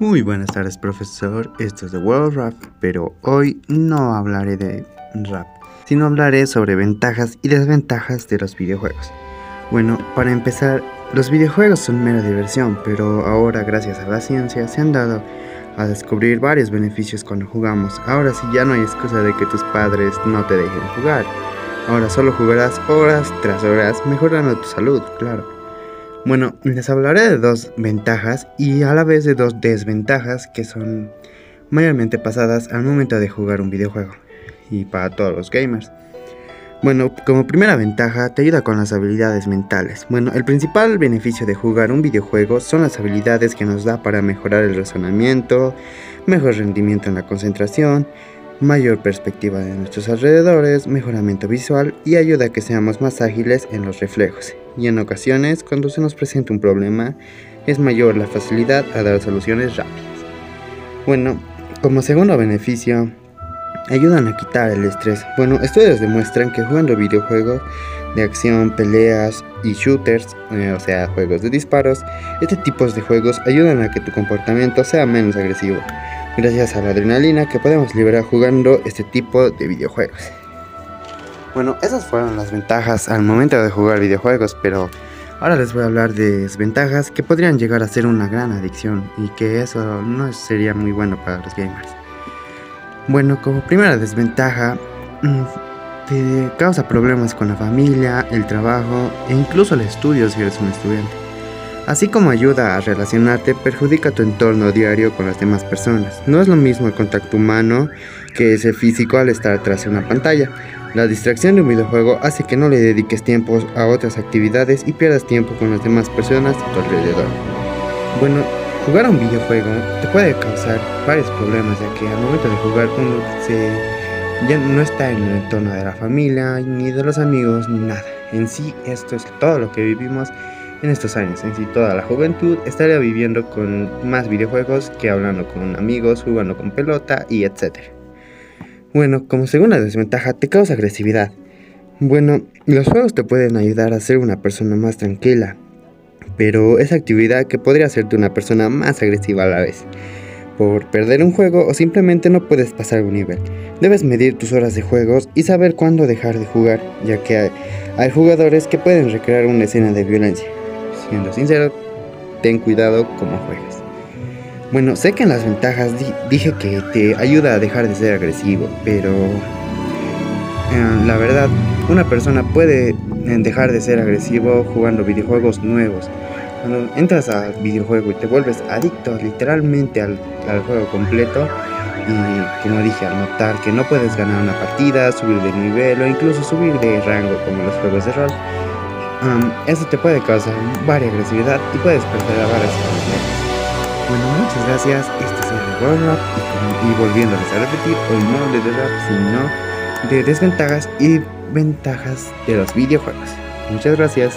Muy buenas tardes profesor, esto es The World Rap, pero hoy no hablaré de rap, sino hablaré sobre ventajas y desventajas de los videojuegos. Bueno, para empezar, los videojuegos son mera diversión, pero ahora gracias a la ciencia se han dado a descubrir varios beneficios cuando jugamos. Ahora sí ya no hay excusa de que tus padres no te dejen jugar. Ahora solo jugarás horas tras horas mejorando tu salud, claro. Bueno, les hablaré de dos ventajas y a la vez de dos desventajas que son mayormente pasadas al momento de jugar un videojuego y para todos los gamers. Bueno, como primera ventaja te ayuda con las habilidades mentales. Bueno, el principal beneficio de jugar un videojuego son las habilidades que nos da para mejorar el razonamiento, mejor rendimiento en la concentración, mayor perspectiva de nuestros alrededores, mejoramiento visual y ayuda a que seamos más ágiles en los reflejos. Y en ocasiones, cuando se nos presenta un problema, es mayor la facilidad a dar soluciones rápidas. Bueno, como segundo beneficio, ayudan a quitar el estrés. Bueno, estudios demuestran que jugando videojuegos de acción, peleas y shooters, eh, o sea, juegos de disparos, este tipo de juegos ayudan a que tu comportamiento sea menos agresivo gracias a la adrenalina que podemos liberar jugando este tipo de videojuegos. Bueno, esas fueron las ventajas al momento de jugar videojuegos, pero ahora les voy a hablar de desventajas que podrían llegar a ser una gran adicción y que eso no sería muy bueno para los gamers. Bueno, como primera desventaja, mm, te causa problemas con la familia, el trabajo e incluso el estudio si eres un estudiante así como ayuda a relacionarte, perjudica tu entorno diario con las demás personas. No es lo mismo el contacto humano que ese físico al estar tras una pantalla. La distracción de un videojuego hace que no le dediques tiempo a otras actividades y pierdas tiempo con las demás personas a tu alrededor. Bueno, jugar a un videojuego te puede causar varios problemas ya que al momento de jugar uno se, ya no está en el entorno de la familia, ni de los amigos, ni nada. En sí esto es todo lo que vivimos en estos años. En sí, toda la juventud estaría viviendo con más videojuegos que hablando con amigos, jugando con pelota y etc. Bueno, como segunda desventaja, te causa agresividad. Bueno, los juegos te pueden ayudar a ser una persona más tranquila, pero esa actividad que podría hacerte una persona más agresiva a la vez. Por perder un juego o simplemente no puedes pasar un nivel. Debes medir tus horas de juegos y saber cuándo dejar de jugar, ya que hay, hay jugadores que pueden recrear una escena de violencia siendo sincero, ten cuidado como juegas. Bueno, sé que en las ventajas dije que te ayuda a dejar de ser agresivo, pero eh, la verdad, una persona puede eh, dejar de ser agresivo jugando videojuegos nuevos. Cuando entras al videojuego y te vuelves adicto literalmente al, al juego completo, y como dije, al notar que no puedes ganar una partida, subir de nivel o incluso subir de rango como los juegos de rol, eso te puede causar varias agresividad y puedes perder a varias personas. Bueno, muchas gracias. Este es el World Rap y, y volviéndoles a repetir, hoy no de rap, sino de desventajas y ventajas de los videojuegos. Muchas gracias.